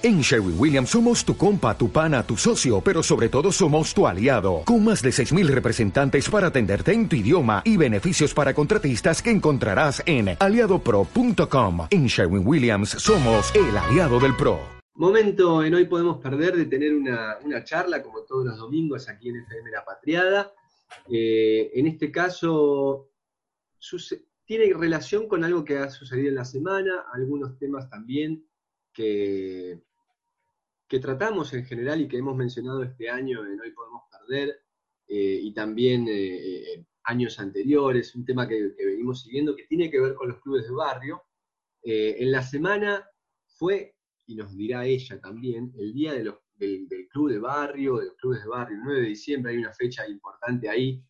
En Sherwin Williams somos tu compa, tu pana, tu socio, pero sobre todo somos tu aliado, con más de 6.000 representantes para atenderte en tu idioma y beneficios para contratistas que encontrarás en aliadopro.com. En Sherwin Williams somos el aliado del PRO. Momento en Hoy Podemos Perder de tener una, charla, como todos los domingos, aquí en FM La Patriada. Eh, en este caso, tiene relación con algo que ha sucedido en la semana, algunos temas también que, que tratamos en general y que hemos mencionado este año en Hoy Podemos Perder, eh, y también eh, eh, años anteriores, un tema que, venimos siguiendo que tiene que ver con los clubes de barrio. en la semana fue, y nos dirá ella también, el día del, club de barrio, de los clubes de barrio, el 9 de diciembre, hay una fecha importante ahí.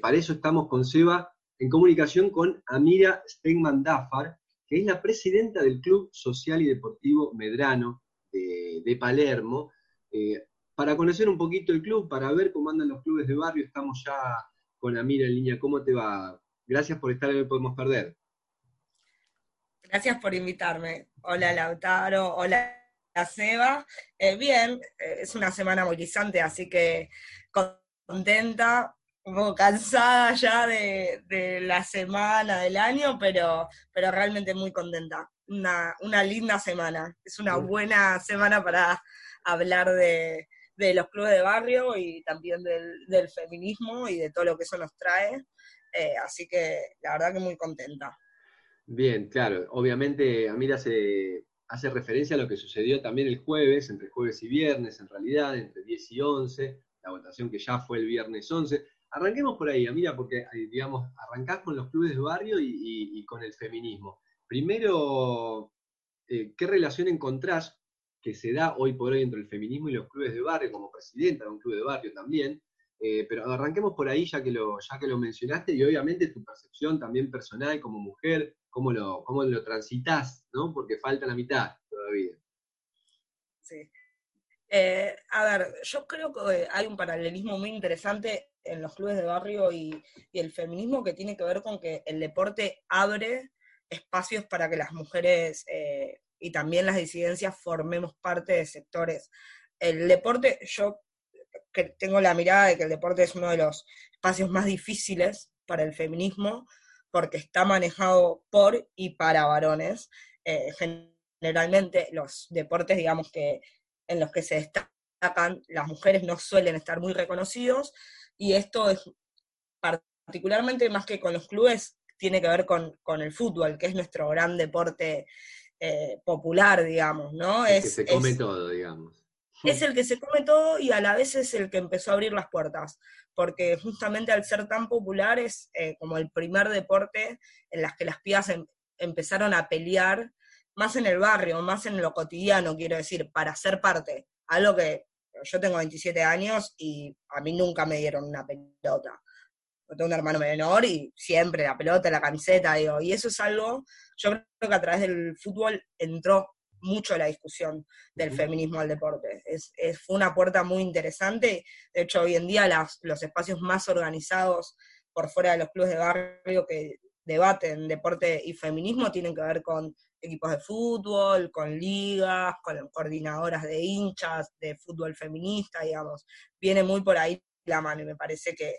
para eso estamos con Seba en comunicación con Amira Stegman Dafar, que es la presidenta del Club Social y Deportivo Medrano, de, Palermo, eh, para conocer un poquito el club, para ver cómo andan los clubes de barrio. Estamos ya con Amira en línea. ¿Cómo te va? Gracias por estar en Podemos Perder. Gracias por invitarme. Hola Lautaro, hola Seba. Eh, bien, eh, es una semana movilizante, así que contenta, un poco cansada ya de, de, la semana, del año, pero, pero realmente muy contenta una, una linda semana. Es una buena semana para hablar de, los clubes de barrio y también del, feminismo y de todo lo que eso nos trae. Eh, así que la verdad que muy contenta. Bien, claro. Obviamente, Amira se hace referencia a lo que sucedió también el jueves, entre jueves y viernes, en realidad, entre 10 y 11, la votación que ya fue el viernes 11. Arranquemos por ahí, Amira, porque, eh, digamos, arrancás con los clubes de barrio y con el feminismo. Primero, eh, ¿qué relación encontrás que se da hoy por hoy entre el feminismo y los clubes de barrio, como presidenta de un club de barrio también? Eh, pero arranquemos por ahí ya que, lo, ya que lo mencionaste y obviamente tu percepción también personal como mujer, cómo lo, cómo lo transitas, ¿no? Porque falta la mitad todavía. Sí. Eh, a ver, yo creo que hay un paralelismo muy interesante en los clubes de barrio y, y, el feminismo que tiene que ver con que el deporte abre espacios para que las mujeres eh, y también las disidencias formemos parte de sectores. El deporte, yo que tengo la mirada de que el deporte es uno de los espacios más difíciles para el feminismo, porque está manejado por y para varones. Eh, generalmente los deportes, digamos que en los que se destacan las mujeres no suelen estar muy reconocidos, y esto es particularmente más que con los clubes, tiene que ver con, el fútbol, que es nuestro gran deporte eh, popular, digamos, ¿no? El es, que se come todo, digamos. Es el que se come todo y a la vez es el que empezó a abrir las puertas, porque justamente al ser tan popular es eh, como el primer deporte en las que las pibas em, empezaron a pelear, más en el barrio, más en lo cotidiano, quiero decir, para ser parte. Algo que yo tengo 27 años y a mí nunca me dieron una pelota tengo un hermano menor y siempre la pelota, la camiseta, digo, y eso es algo, yo creo que a través del fútbol entró mucho la discusión del feminismo al deporte. Es, fue una puerta muy interesante, de hecho hoy en día los espacios más organizados por fuera de los clubes de barrio que debaten deporte y feminismo tienen que ver con equipos de fútbol, con ligas, con coordinadoras de hinchas, de fútbol feminista, digamos. Viene muy por ahí la mano y me parece que,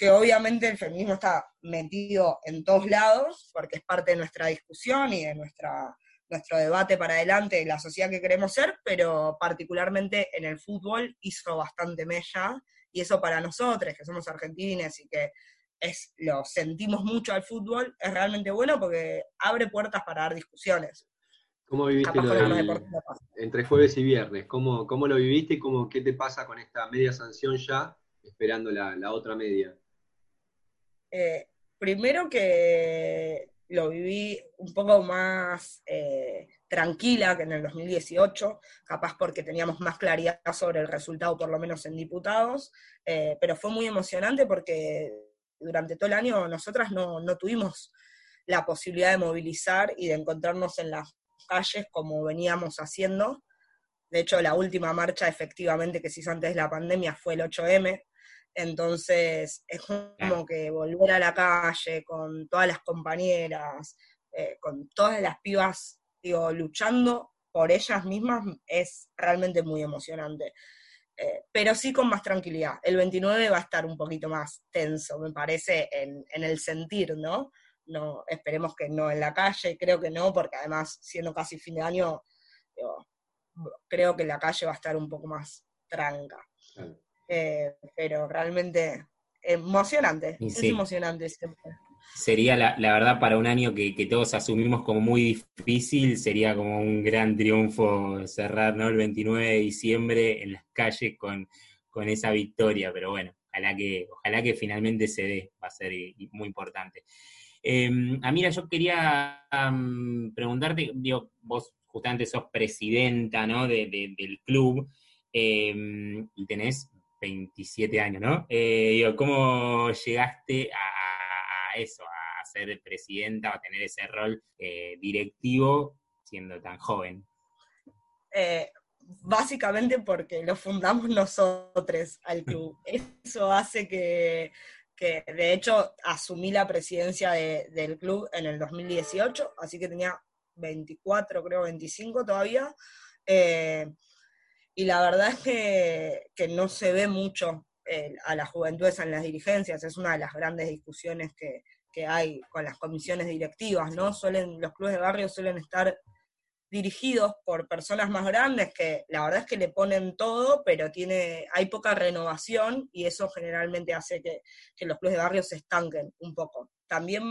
que obviamente el feminismo está metido en todos lados, porque es parte de nuestra discusión y de nuestra, nuestro debate para adelante de la sociedad que queremos ser, pero particularmente en el fútbol hizo bastante mella, y eso para nosotros, que somos argentines y que es, lo sentimos mucho al fútbol, es realmente bueno porque abre puertas para dar discusiones. ¿Cómo viviste lo entre jueves y viernes? ¿Cómo, ¿Cómo, lo viviste y cómo, qué te pasa con esta media sanción ya, esperando la, la otra media? Eh, primero que lo viví un poco más eh, tranquila que en el 2018, capaz porque teníamos más claridad sobre el resultado, por lo menos en diputados, eh, pero fue muy emocionante porque durante todo el año nosotras no, no tuvimos la posibilidad de movilizar y de encontrarnos en las calles como veníamos haciendo. De hecho, la última marcha efectivamente que se hizo antes de la pandemia fue el 8M, entonces, es como que volver a la calle con todas las compañeras, eh, con todas las pibas, digo, luchando por ellas mismas es realmente muy emocionante. Eh, pero sí con más tranquilidad. El 29 va a estar un poquito más tenso, me parece, en, el sentir, ¿no? ¿no? Esperemos que no en la calle, creo que no, porque además, siendo casi fin de año, creo que la calle va a estar un poco más tranca. Eh, pero realmente emocionante, es emocionante siempre sería la, verdad para un año que, todos asumimos como muy difícil, sería como un gran triunfo cerrar ¿no? el 29 de diciembre en las calles con, esa victoria, pero bueno, ojalá que, ojalá que finalmente se dé, va a ser muy importante. Eh, Amira, yo quería preguntarte, digo, vos justamente sos presidenta ¿no? del club em, y tenés 27 años, ¿no? Eh, ¿Cómo llegaste a eso, a ser presidenta o a tener ese rol eh, directivo siendo tan joven? Eh, básicamente porque lo fundamos nosotros al club. Eso hace que, de hecho, asumí la presidencia del club en el 2018, así que tenía 24, creo 25 todavía. Eh, y la verdad es que, que, no se ve mucho a las juventudes en las dirigencias, es una de las grandes discusiones que, hay con las comisiones directivas, ¿no? Suelen, los clubes de barrio suelen estar dirigidos por personas más grandes que la verdad es que le ponen todo, pero tiene, hay poca renovación y eso generalmente hace que, los clubes de barrio se estanquen un poco. También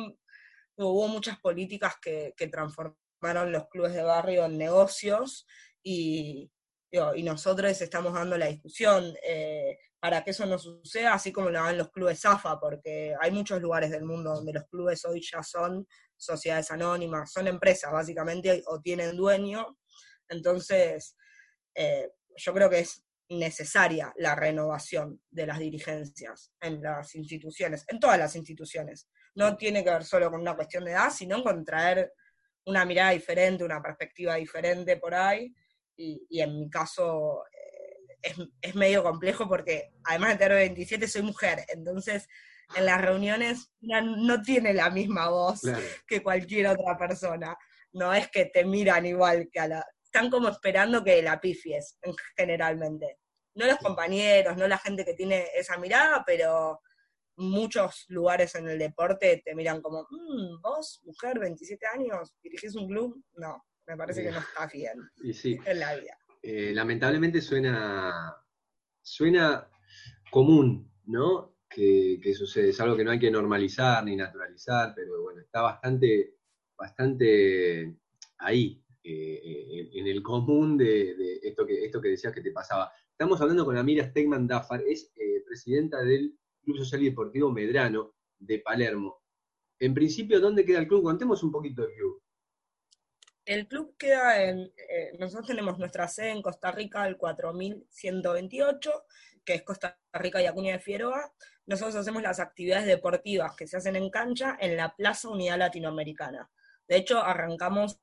hubo muchas políticas que, que transformaron los clubes de barrio en negocios y, y nosotros estamos dando la discusión eh, para que eso no suceda, así como lo dan los clubes AFA, porque hay muchos lugares del mundo donde los clubes hoy ya son sociedades anónimas, son empresas básicamente, o tienen dueño. Entonces, eh, yo creo que es necesaria la renovación de las dirigencias en las instituciones, en todas las instituciones. No tiene que ver solo con una cuestión de edad, sino con traer una mirada diferente, una perspectiva diferente por ahí y, en mi caso eh, es, medio complejo porque además de tener 27 soy mujer, entonces en las reuniones no tiene la misma voz que cualquier otra persona. No es que te miran igual que a la... Están como esperando que la pifies, generalmente. No los compañeros, no la gente que tiene esa mirada, pero muchos lugares en el deporte te miran como, mm, vos, mujer, 27 años, dirigís un club. No, me parece que no está bien y sí. en la vida. Eh, lamentablemente suena, suena común, ¿no? Que, sucede, es algo que no hay que normalizar ni naturalizar, pero bueno, está bastante, bastante ahí, eh, eh, en, el común de, esto, que, esto que decías que te pasaba. Estamos hablando con Amira Stegman Dafar, es presidenta del Club Social y Deportivo Medrano de Palermo. En principio, ¿dónde queda el club? Contemos un poquito del club. El club queda en, eh, nosotros tenemos nuestra sede en Costa Rica, el 4128, que es Costa Rica y Acuña de Figueroa. Nosotros hacemos las actividades deportivas que se hacen en cancha en la Plaza Unidad Latinoamericana. De hecho, arrancamos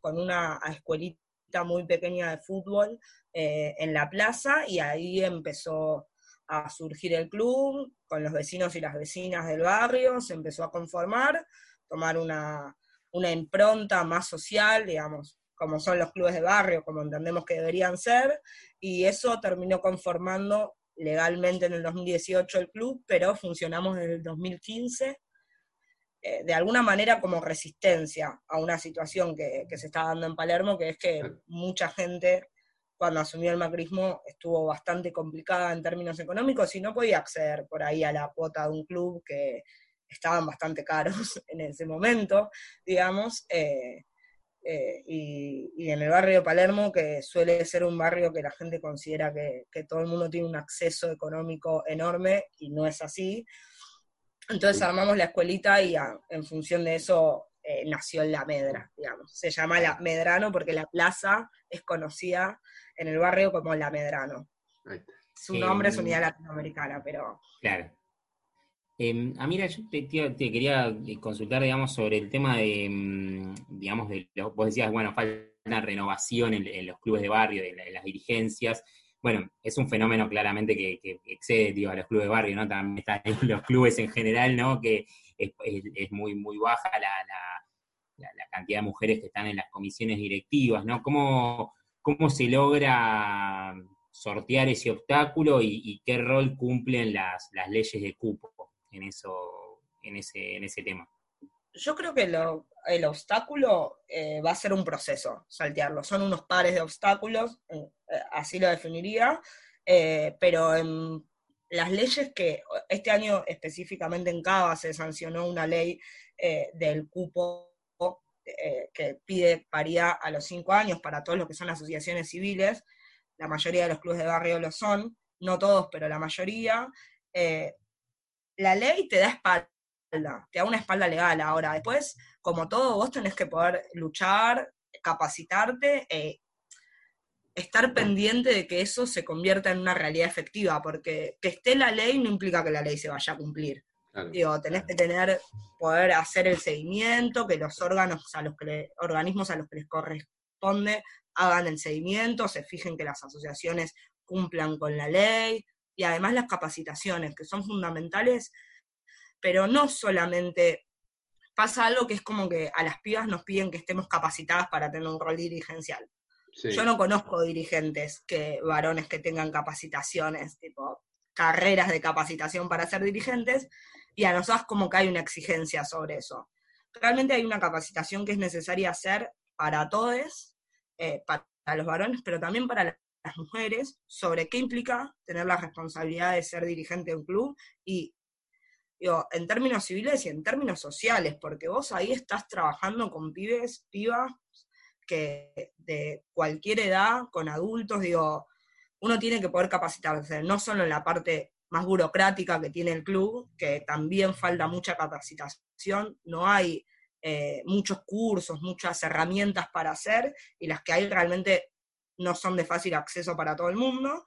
con una escuelita muy pequeña de fútbol eh, en la plaza y ahí empezó a surgir el club con los vecinos y las vecinas del barrio, se empezó a conformar, tomar una, una impronta más social, digamos, como son los clubes de barrio, como entendemos que deberían ser, y eso terminó conformando legalmente en el 2018 el club, pero funcionamos desde el 2015, eh, de alguna manera como resistencia a una situación que, que, se está dando en Palermo, que es que mucha gente cuando asumió el macrismo estuvo bastante complicada en términos económicos y no podía acceder por ahí a la cuota de un club que estaban bastante caros en ese momento, digamos, eh, eh, y, en el barrio de Palermo, que suele ser un barrio que la gente considera que, todo el mundo tiene un acceso económico enorme, y no es así. Entonces armamos la escuelita y en función de eso eh, nació La Medra, digamos. Se llama La Medrano porque la plaza es conocida en el barrio como La Medrano. Su nombre es Unidad Latinoamericana, pero... Claro. Eh, Amira, yo te, quería eh, consultar, digamos, sobre el tema de, mm, digamos, de vos decías, bueno, falta renovación en, los clubes de barrio, en, las dirigencias. Bueno, es un fenómeno claramente que, excede, digo, a los clubes de barrio, ¿no? También están los clubes en general, ¿no? Que es, muy, muy baja la, cantidad de mujeres que están en las comisiones directivas, ¿no? ¿Cómo, cómo se logra sortear ese obstáculo y, qué rol cumplen las, leyes de cupo en, eso, en, ese, en ese tema? Yo creo que el obstáculo eh, va a ser un proceso, saltearlo. Son unos pares de obstáculos, eh, así lo definiría, eh, pero en las leyes que este año específicamente en Cava se sancionó una ley del cupo que pide paridad a los cinco años para todos los que son asociaciones civiles, la mayoría de los clubes de barrio lo son, no todos, pero la mayoría, eh, la ley te da espalda, te da una espalda legal. Ahora, después, como todo, vos tenés que poder luchar, capacitarte, e estar pendiente de que eso se convierta en una realidad efectiva, porque que esté la ley no implica que la ley se vaya a cumplir. Digo, tenés que tener, poder hacer el seguimiento, que los órganos a los que organismos a los que les corresponde hagan el seguimiento, se fijen que las asociaciones cumplan con la ley y además las capacitaciones, que son fundamentales, pero no solamente pasa algo que es como que a las pibas nos piden que estemos capacitadas para tener un rol dirigencial. Yo no conozco dirigentes que varones que tengan capacitaciones, tipo carreras de capacitación para ser dirigentes, y a nosotros como que hay una exigencia sobre eso. Realmente hay una capacitación que es necesaria hacer para todos, eh, para los varones, pero también para las mujeres, sobre qué implica tener la responsabilidad de ser dirigente de un club y digo, en términos civiles y en términos sociales, porque vos ahí estás trabajando con pibes, pibas, que de cualquier edad, con adultos, digo, uno tiene que poder capacitarse, no solo en la parte más burocrática que tiene el club, que también falta mucha capacitación, no hay eh, muchos cursos, muchas herramientas para hacer, y las que hay realmente no son de fácil acceso para todo el mundo.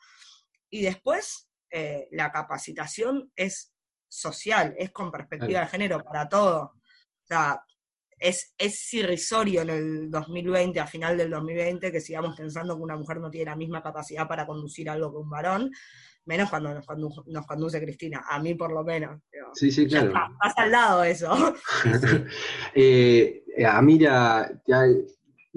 Y después, eh, la capacitación es social, es con perspectiva de género para todo. O sea, es, es irrisorio en el 2020, a final del 2020, que sigamos pensando que una mujer no tiene la misma capacidad para conducir algo que un varón, menos cuando nos, conduce, Cristina, a mí por lo menos. sí, sí, claro. pasa al lado eso. eh, Amira,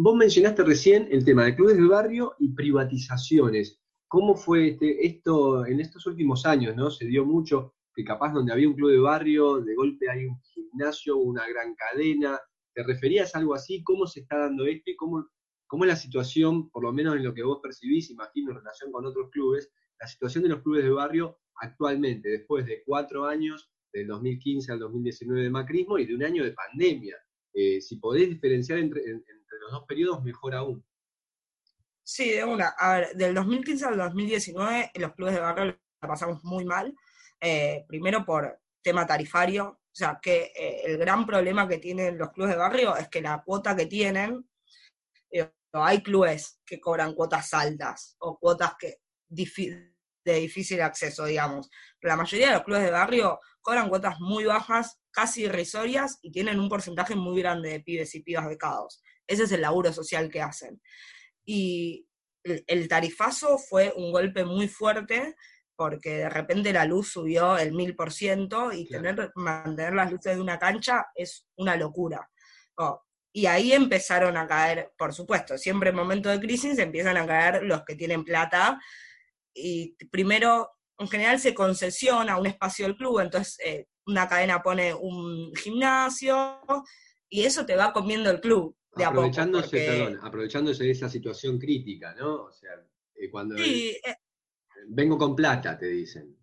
vos mencionaste recién el tema de clubes de barrio y privatizaciones. ¿Cómo fue este, esto en estos últimos años? ¿no? Se dio mucho que capaz donde había un club de barrio, de golpe hay un gimnasio, una gran cadena. ¿Te referías a algo así? ¿Cómo se está dando esto cómo, cómo es la situación, por lo menos en lo que vos percibís, imagino, en relación con otros clubes, la situación de los clubes de barrio actualmente, después de cuatro años, del 2015 al 2019 de macrismo y de un año de pandemia. Eh, si podés diferenciar entre, dos periodos, mejor aún. Sí, de una. A ver, del 2015 al 2019, los clubes de barrio la pasamos muy mal. Eh, primero por tema tarifario, o sea, que eh, el gran problema que tienen los clubes de barrio es que la cuota que tienen, hay clubes que cobran cuotas altas o cuotas que de difícil acceso, digamos. Pero la mayoría de los clubes de barrio cobran cuotas muy bajas, casi irrisorias, y tienen un porcentaje muy grande de pibes y pibas becados. Ese es el laburo social que hacen. Y el tarifazo fue un golpe muy fuerte porque de repente la luz subió el mil por ciento y tener, mantener las luces de una cancha es una locura. Oh, y ahí empezaron a caer, por supuesto, siempre en momentos de crisis empiezan a caer los que tienen plata y primero, en general se concesiona un espacio del club, entonces eh, una cadena pone un gimnasio y eso te va comiendo el club. De aprovechándose, perdón, aprovechándose de esa situación crítica, ¿no? O sea, eh, cuando eh, vengo con plata, te dicen.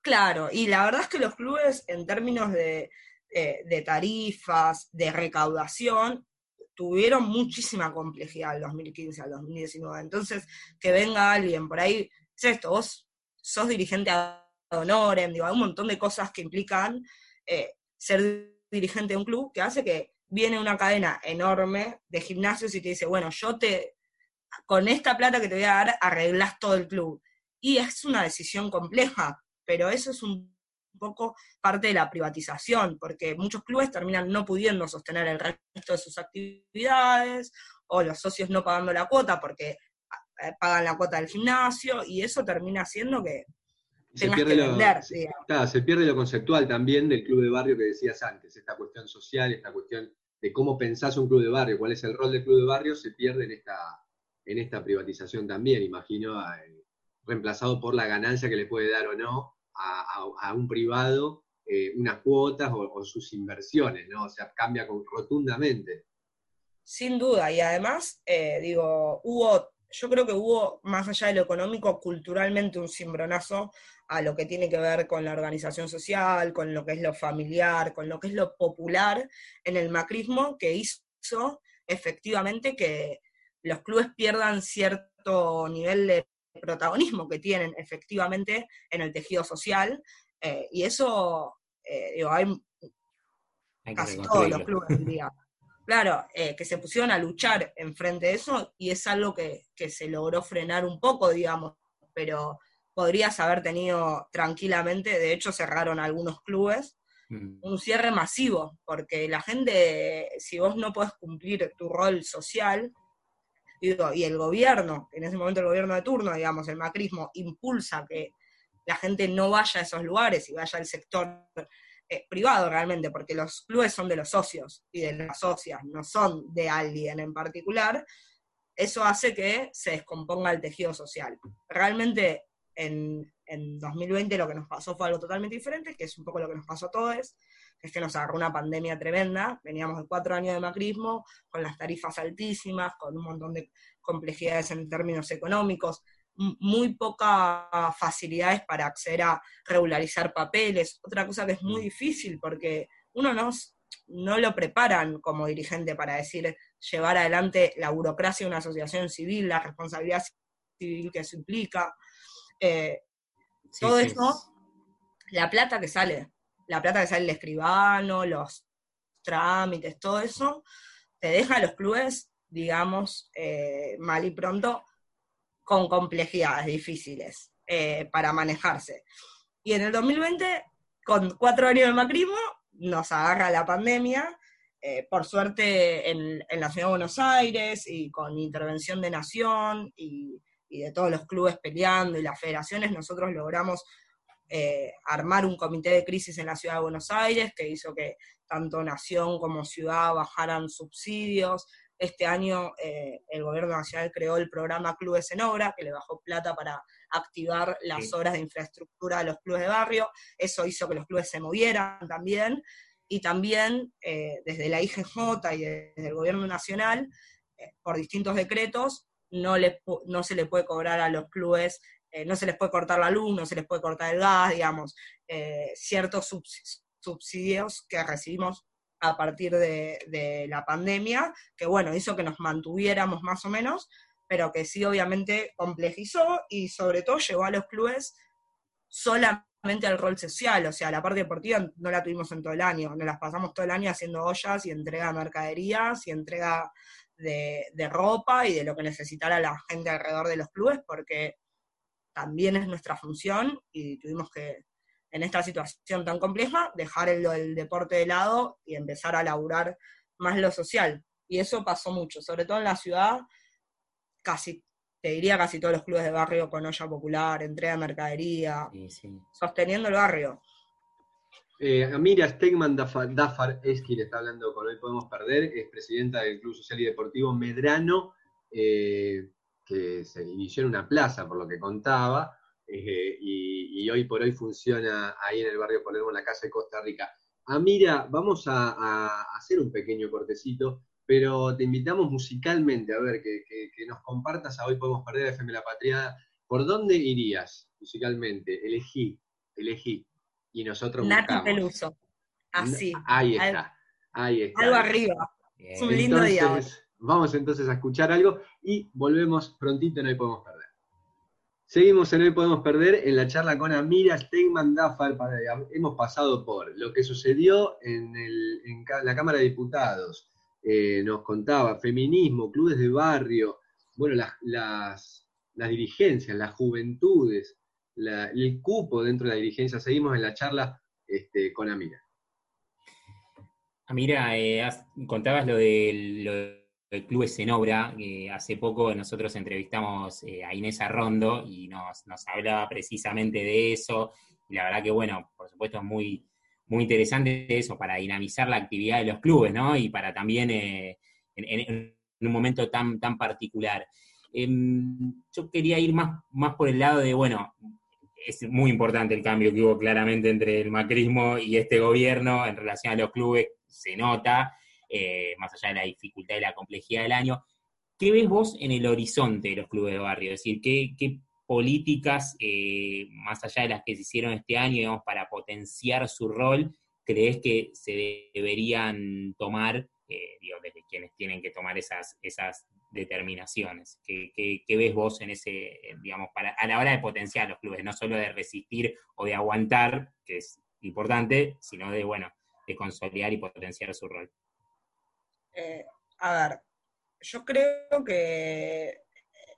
Claro, y la verdad es que los clubes en términos de, de tarifas, de recaudación, tuvieron muchísima complejidad del 2015 al 2019. Entonces, que venga alguien por ahí, es esto, vos sos dirigente a honorem, digo, hay un montón de cosas que implican eh, ser dirigente de un club que hace que viene una cadena enorme de gimnasios y te dice, bueno, yo te, con esta plata que te voy a dar, arreglas todo el club. Y es una decisión compleja, pero eso es un poco parte de la privatización, porque muchos clubes terminan no pudiendo sostener el resto de sus actividades, o los socios no pagando la cuota porque eh, pagan la cuota del gimnasio, y eso termina haciendo que se pierde, lo, se pierde lo conceptual también del club de barrio que decías antes, esta cuestión social, esta cuestión de cómo pensás un club de barrio, cuál es el rol del club de barrio, se pierde en esta, en esta privatización también, imagino, eh, reemplazado por la ganancia que le puede dar o no a, un privado eh, unas cuotas o, sus inversiones, ¿no? O sea, cambia rotundamente. Sin duda, y además, eh, digo, hubo, yo creo que hubo, más allá de lo económico, culturalmente un cimbronazo a lo que tiene que ver con la organización social, con lo que es lo familiar, con lo que es lo popular en el macrismo, que hizo efectivamente que los clubes pierdan cierto nivel de protagonismo que tienen efectivamente en el tejido social, eh, y eso, eh, digo, hay, casi todos los clubes, diría. Claro, eh, que se pusieron a luchar enfrente de eso y es algo que, que, se logró frenar un poco, digamos, pero podrías haber tenido tranquilamente, de hecho cerraron algunos clubes, mm. un cierre masivo, porque la gente, si vos no podés cumplir tu rol social, y el gobierno, en ese momento el gobierno de turno, digamos, el macrismo, impulsa que la gente no vaya a esos lugares y vaya al sector eh, privado realmente, porque los clubes son de los socios y de las socias, no son de alguien en particular, eso hace que se descomponga el tejido social. Realmente en, en 2020 lo que nos pasó fue algo totalmente diferente, que es un poco lo que nos pasó a todos, es que nos agarró una pandemia tremenda, veníamos de cuatro años de macrismo, con las tarifas altísimas, con un montón de complejidades en términos económicos, muy pocas facilidades para acceder a regularizar papeles, otra cosa que es muy mm. difícil porque uno no, no lo preparan como dirigente para decir llevar adelante la burocracia de una asociación civil, la responsabilidad civil que eso implica. Eh, todo eso, la plata que sale la plata que sale el escribano, los trámites, todo eso, te deja a los clubes, digamos, eh, mal y pronto, con complejidades difíciles eh, para manejarse. Y en el 2020, con cuatro años de macrismo, nos agarra la pandemia, eh, por suerte en, la ciudad de Buenos Aires y con intervención de Nación y, y de todos los clubes peleando y las federaciones, nosotros logramos eh, armar un comité de crisis en la ciudad de Buenos Aires, que hizo que tanto Nación como ciudad bajaran subsidios. Este año eh, el gobierno nacional creó el programa Clubes en Obra, que le bajó plata para activar las obras de infraestructura de los clubes de barrio. Eso hizo que los clubes se movieran también. Y también eh, desde la IGJ y desde el gobierno nacional, por distintos decretos, no, no se le puede cobrar a los clubes eh, no se les puede cortar la luz, no se les puede cortar el gas, digamos, eh, ciertos subsidios que recibimos a partir de, la pandemia, que bueno, hizo que nos mantuviéramos más o menos, pero que sí obviamente complejizó y sobre todo llevó a los clubes solamente al rol social, o sea, la parte deportiva no la tuvimos en todo el año, nos las pasamos todo el año haciendo ollas y entrega de mercaderías y entrega de, de ropa y de lo que necesitara la gente alrededor de los clubes, porque también es nuestra función y tuvimos que, en esta situación tan compleja, dejar el, deporte de lado y empezar a laburar más lo social. Y eso pasó mucho, sobre todo en la ciudad, casi, te diría casi todos los clubes de barrio con olla popular, entrega de mercadería, sosteniendo el barrio. Eh, Amira Stegman Dafar es quien está hablando con Hoy Podemos Perder, es presidenta del Club Social y Deportivo Medrano. Eh, que se inició en una plaza, por lo que contaba, eh, y, hoy por hoy funciona ahí en el barrio Palermo, en la casa de Costa Rica. Amira, vamos a, hacer un pequeño cortecito, pero te invitamos musicalmente, a ver, que, nos compartas a Hoy Podemos Perder FM La Patria. ¿Por dónde irías musicalmente? Elegí, elegí. Y nosotros Nati Peluso. Así. Ahí está. Ahí está. Algo arriba. Es un lindo día. Vamos entonces a escuchar algo y volvemos prontito en Hoy Podemos Perder. Seguimos en Hoy Podemos Perder en la charla con Amira Dafar. hemos pasado por lo que sucedió en, la Cámara de Diputados. Eh, nos contaba feminismo, clubes de barrio, bueno, las, dirigencias, las juventudes, el cupo dentro de la dirigencia. Seguimos en la charla este, con Amira. Amira, eh, contabas lo de el Club en Obra, que hace poco nosotros entrevistamos eh, a Inés Arrondo y nos, hablaba precisamente de eso. Y la verdad que, bueno, por supuesto es muy, muy interesante eso, para dinamizar la actividad de los clubes, ¿no? Y para también en, en, un momento tan, tan particular. Em, yo quería ir más, más por el lado de, bueno, es muy importante el cambio que hubo claramente entre el macrismo y este gobierno en relación a los clubes, se nota, eh, más allá de la dificultad y la complejidad del año. ¿Qué ves vos en el horizonte de los clubes de barrio? Es decir, ¿qué, políticas, eh, más allá de las que se hicieron este año, digamos, para potenciar su rol, crees que se deberían tomar, eh, digo, desde quienes tienen que tomar esas, esas determinaciones. ¿Qué, ves vos en ese, digamos, para, a la hora de potenciar los clubes, no solo de resistir o de aguantar, que es importante, sino de, bueno, de consolidar y potenciar su rol? Eh, a ver, yo creo que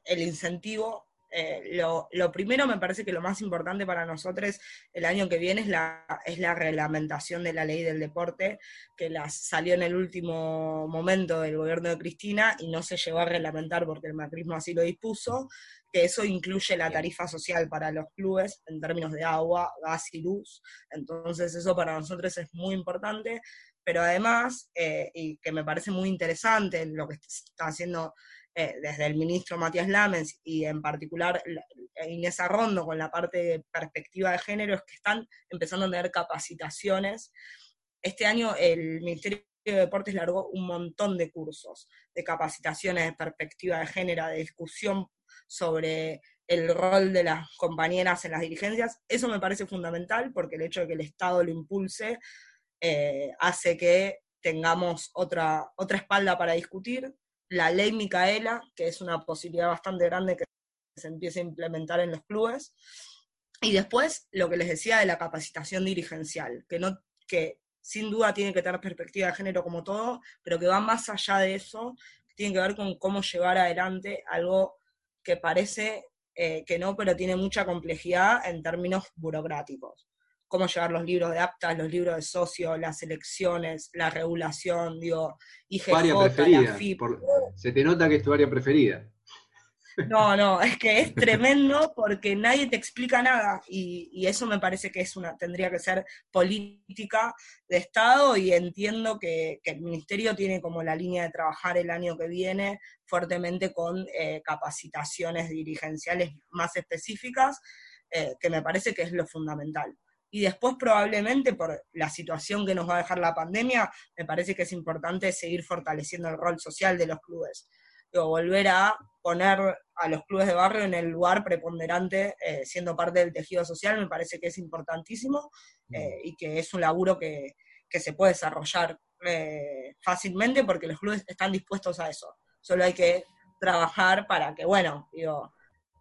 el incentivo eh, lo, primero me parece que lo más importante para nosotros el año que viene es la, es la reglamentación de la ley del deporte, que la, salió en el último momento del gobierno de Cristina y no se llegó a reglamentar porque el macrismo así lo dispuso, que eso incluye la tarifa social para los clubes en términos de agua, gas y luz. Entonces eso para nosotros es muy importante, pero además, eh, y que me parece muy interesante lo que está haciendo eh, desde el ministro Matías Lamens y en particular Inés Arrondo con la parte de perspectiva de género, es que están empezando a tener capacitaciones. Este año el Ministerio de Deportes largó un montón de cursos, de capacitaciones de perspectiva de género, de discusión sobre el rol de las compañeras en las dirigencias. Eso me parece fundamental porque el hecho de que el Estado lo impulse eh, hace que tengamos otra, otra espalda para discutir la ley Micaela, que es una posibilidad bastante grande que se empiece a implementar en los clubes. Y después, lo que les decía de la capacitación dirigencial, que, no, que sin duda tiene que tener perspectiva de género como todo, pero que va más allá de eso, tiene que ver con cómo llevar adelante algo que parece eh, que no, pero tiene mucha complejidad en términos burocráticos cómo llevar los libros de aptas, los libros de socio, las elecciones, la regulación, digo, IGJ, área preferida, se te nota que es tu área preferida. No, no, es que es tremendo porque nadie te explica nada y, eso me parece que es una, tendría que ser política de Estado y entiendo que, el Ministerio tiene como la línea de trabajar el año que viene fuertemente con eh, capacitaciones dirigenciales más específicas, eh, que me parece que es lo fundamental y después probablemente por la situación que nos va a dejar la pandemia, me parece que es importante seguir fortaleciendo el rol social de los clubes. volver a poner a los clubes de barrio en el lugar preponderante, eh, siendo parte del tejido social, me parece que es importantísimo eh, y que es un laburo que, se puede desarrollar eh, fácilmente porque los clubes están dispuestos a eso. Solo hay que trabajar para que, bueno, digo,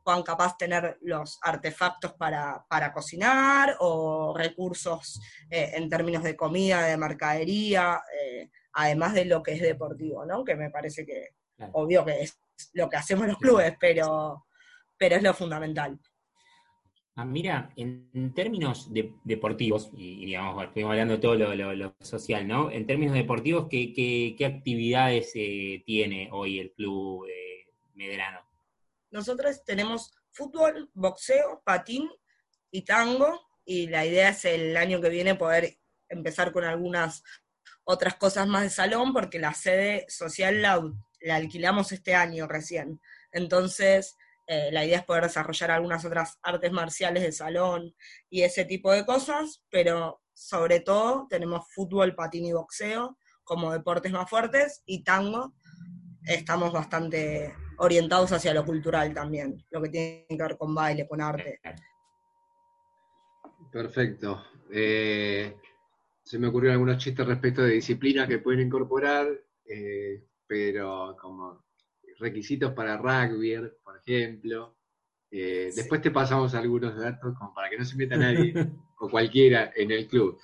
puedan capaz tener los artefactos para, cocinar o recursos eh, en términos de comida, de mercadería, eh, además de lo que es deportivo, ¿no? Que me parece que, obvio que es lo que hacemos los clubes, pero, pero es lo fundamental. Ah, mira, en, términos deportivos, y, digamos, estuvimos hablando de todo lo, social, ¿no? En términos deportivos, ¿qué, qué, actividades eh, tiene hoy el club Medrano? Nosotros tenemos fútbol, boxeo, patín y tango, y la idea es el año que viene poder empezar con algunas otras cosas más de salón, porque la sede social la, alquilamos este año recién. Entonces, eh, la idea es poder desarrollar algunas otras artes marciales de salón y ese tipo de cosas, pero sobre todo tenemos fútbol, patín y boxeo como deportes más fuertes y tango. Estamos bastante orientados hacia lo cultural también, lo que tiene que ver con baile, con arte. Perfecto. Eh, se me ocurrieron algunos chistes respecto de disciplinas que pueden incorporar, eh, pero como requisitos para rugby, por ejemplo. Eh, después te pasamos algunos datos como para que no se meta nadie o cualquiera en el club.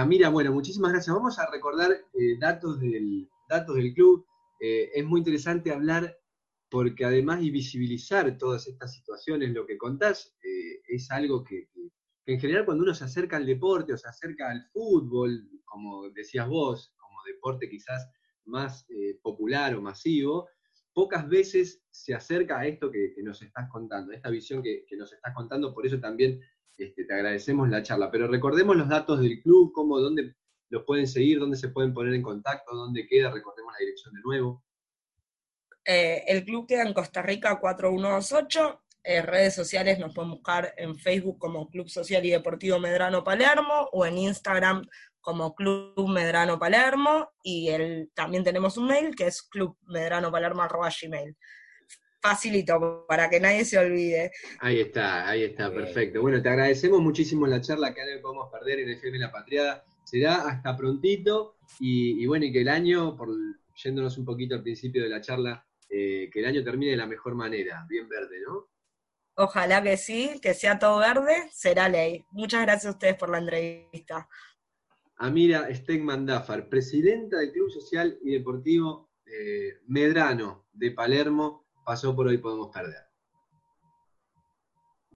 Amira, bueno, muchísimas gracias. Vamos a recordar datos, del, datos del club. Eh, es muy interesante hablar porque además y visibilizar todas estas situaciones, lo que contás, eh, es algo que, en general cuando uno se acerca al deporte o se acerca al fútbol, como decías vos, como deporte quizás más eh, popular o masivo, pocas veces se acerca a esto que, nos estás contando, esta visión que, nos estás contando, por eso también este, te agradecemos la charla. Pero recordemos los datos del club, cómo, dónde los pueden seguir, dónde se pueden poner en contacto, dónde queda, recordemos la dirección de nuevo. Eh, el club queda en Costa Rica 4128. En redes sociales nos pueden buscar en Facebook como Club Social y Deportivo Medrano Palermo o en Instagram como Club Medrano Palermo y el, también tenemos un mail que es clubmedranopalermo.gmail. Facilito, para que nadie se olvide. Ahí está, ahí está, perfecto. Bueno, te agradecemos muchísimo la charla que no podemos perder en FM La Patriada. Será hasta prontito y, bueno, y que el año, por yéndonos un poquito al principio de la charla, eh, que el año termine de la mejor manera, bien verde, ¿no? Ojalá que sí, que sea todo verde, será ley. Muchas gracias a ustedes por la entrevista. Amira Stegman Dafar, presidenta del Club Social y Deportivo eh, Medrano de Palermo, pasó por hoy Podemos Perder.